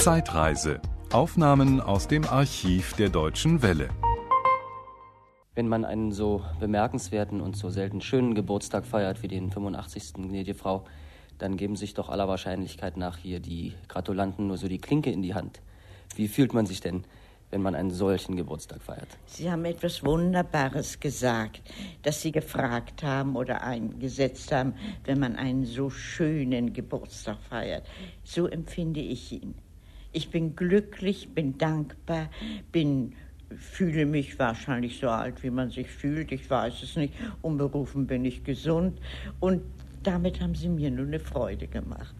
Zeitreise. Aufnahmen aus dem Archiv der Deutschen Welle. Wenn man einen so bemerkenswerten und so selten schönen Geburtstag feiert wie den 85. gnädige Frau, dann geben sich doch aller Wahrscheinlichkeit nach hier die Gratulanten nur so die Klinke in die Hand. Wie fühlt man sich denn, wenn man einen solchen Geburtstag feiert? Sie haben etwas Wunderbares gesagt, dass Sie gefragt haben oder eingesetzt haben, wenn man einen so schönen Geburtstag feiert. So empfinde ich ihn. Ich bin glücklich, bin dankbar, bin fühle mich wahrscheinlich so alt, wie man sich fühlt. Ich weiß es nicht. Unberufen bin ich gesund. Und damit haben Sie mir nur eine Freude gemacht.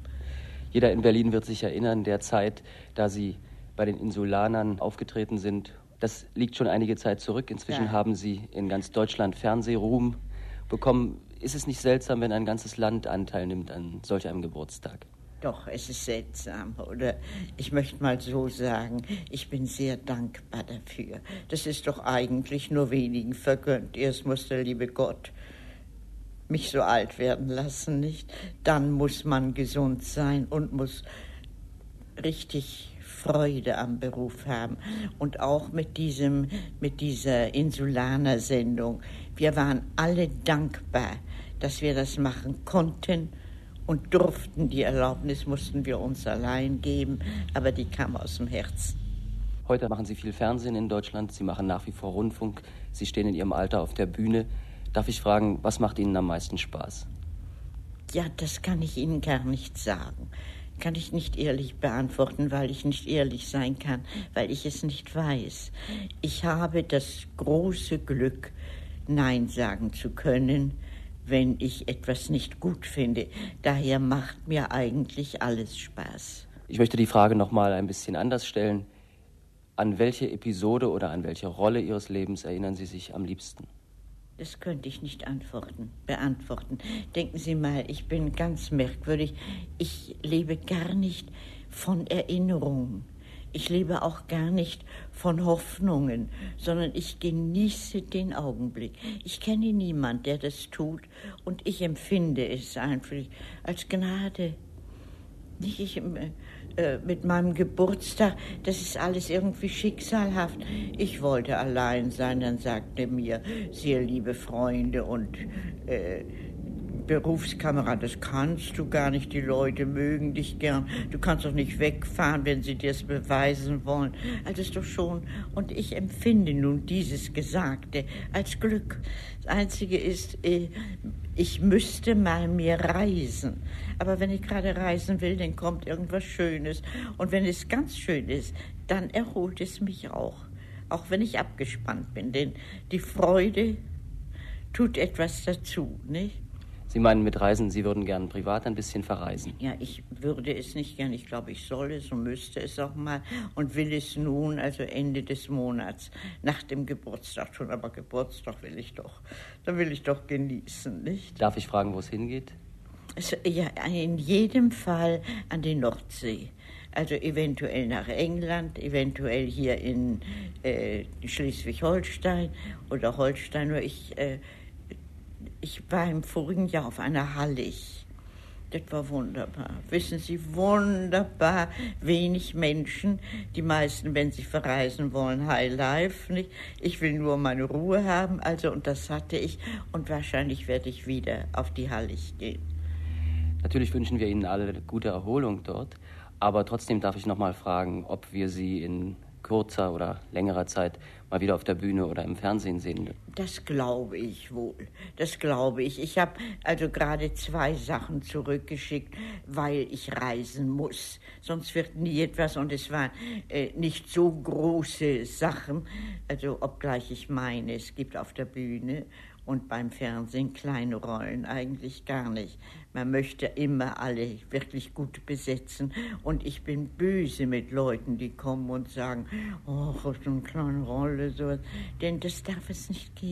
Jeder in Berlin wird sich erinnern, der Zeit, da Sie bei den Insulanern aufgetreten sind. Das liegt schon einige Zeit zurück. Inzwischen ja. haben Sie in ganz Deutschland Fernsehruhm bekommen. Ist es nicht seltsam, wenn ein ganzes Land Anteil nimmt an solch einem Geburtstag? Doch, es ist seltsam. Oder ich möchte mal so sagen, ich bin sehr dankbar dafür. Das ist doch eigentlich nur wenigen vergönnt. Erst muss der liebe Gott mich so alt werden lassen, nicht? Dann muss man gesund sein und muss richtig Freude am Beruf haben. Und auch mit diesem, mit dieser Insulaner-Sendung. Wir waren alle dankbar, dass wir das machen konnten und durften. Die Erlaubnis mussten wir uns allein geben, aber die kam aus dem Herzen. Heute machen Sie viel Fernsehen in Deutschland, Sie machen nach wie vor Rundfunk, Sie stehen in Ihrem Alter auf der Bühne. Darf ich fragen, was macht Ihnen am meisten Spaß? Ja, das kann ich Ihnen gar nicht sagen. Kann ich nicht ehrlich beantworten, weil ich nicht ehrlich sein kann, weil ich es nicht weiß. Ich habe das große Glück, Nein sagen zu können, wenn ich etwas nicht gut finde. Daher macht mir eigentlich alles Spaß. Ich möchte die Frage noch mal ein bisschen anders stellen. An welche Episode oder an welche Rolle Ihres Lebens erinnern Sie sich am liebsten? Das könnte ich nicht antworten, beantworten. Denken Sie mal, ich bin ganz merkwürdig. Ich lebe gar nicht von Erinnerungen. Ich lebe auch gar nicht von Hoffnungen, sondern ich genieße den Augenblick. Ich kenne niemand, der das tut, und ich empfinde es einfach als Gnade. Nicht ich, äh, mit meinem Geburtstag, das ist alles irgendwie schicksalhaft. Ich wollte allein sein, dann sagte mir, sehr liebe Freunde und äh, Berufskamerad, das kannst du gar nicht, die Leute mögen dich gern, du kannst doch nicht wegfahren, wenn sie dir es beweisen wollen. Also ist doch schon, und ich empfinde nun dieses Gesagte als Glück. Das Einzige ist, äh, ich müsste mal mehr reisen. Aber wenn ich gerade reisen will, dann kommt irgendwas Schönes. Und wenn es ganz schön ist, dann erholt es mich auch. Auch wenn ich abgespannt bin. Denn die Freude tut etwas dazu, nicht? Sie meinen mit Reisen, Sie würden gern privat ein bisschen verreisen? Ja, ich würde es nicht gern. Ich glaube, ich soll es und müsste es auch mal und will es nun, also Ende des Monats, nach dem Geburtstag tun. Aber Geburtstag will ich doch, da will ich doch genießen, nicht? Darf ich fragen, wo es hingeht? Also, ja, in jedem Fall an die Nordsee. Also eventuell nach England, eventuell hier in äh, Schleswig-Holstein oder Holstein. Nur ich äh, ich war im vorigen Jahr auf einer Hallig. Das war wunderbar. Wissen Sie, wunderbar. Wenig Menschen. Die meisten, wenn sie verreisen wollen, High Life. Nicht? Ich will nur meine Ruhe haben. Also, und das hatte ich. Und wahrscheinlich werde ich wieder auf die Hallig gehen. Natürlich wünschen wir Ihnen alle gute Erholung dort. Aber trotzdem darf ich noch mal fragen, ob wir Sie in kurzer oder längerer Zeit mal wieder auf der Bühne oder im Fernsehen sehen. Das glaube ich wohl. Das glaube ich. Ich habe also gerade zwei Sachen zurückgeschickt, weil ich reisen muss. Sonst wird nie etwas und es waren äh, nicht so große Sachen. Also obgleich ich meine, es gibt auf der Bühne und beim Fernsehen kleine Rollen eigentlich gar nicht. Man möchte immer alle wirklich gut besetzen und ich bin böse mit Leuten, die kommen und sagen, oh, so eine kleine Rolle, so. denn das darf es nicht geben.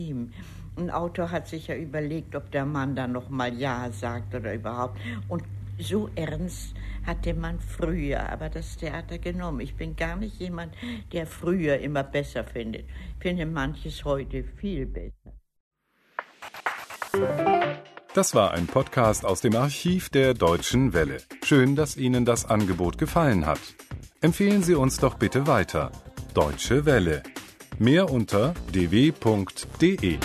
Ein Autor hat sich ja überlegt, ob der Mann dann noch mal Ja sagt oder überhaupt und so ernst hatte man früher aber das Theater genommen. Ich bin gar nicht jemand, der früher immer besser findet. Ich finde manches heute viel besser. Das war ein Podcast aus dem Archiv der Deutschen Welle. Schön, dass Ihnen das Angebot gefallen hat. Empfehlen Sie uns doch bitte weiter. Deutsche Welle. Mehr unter dw.de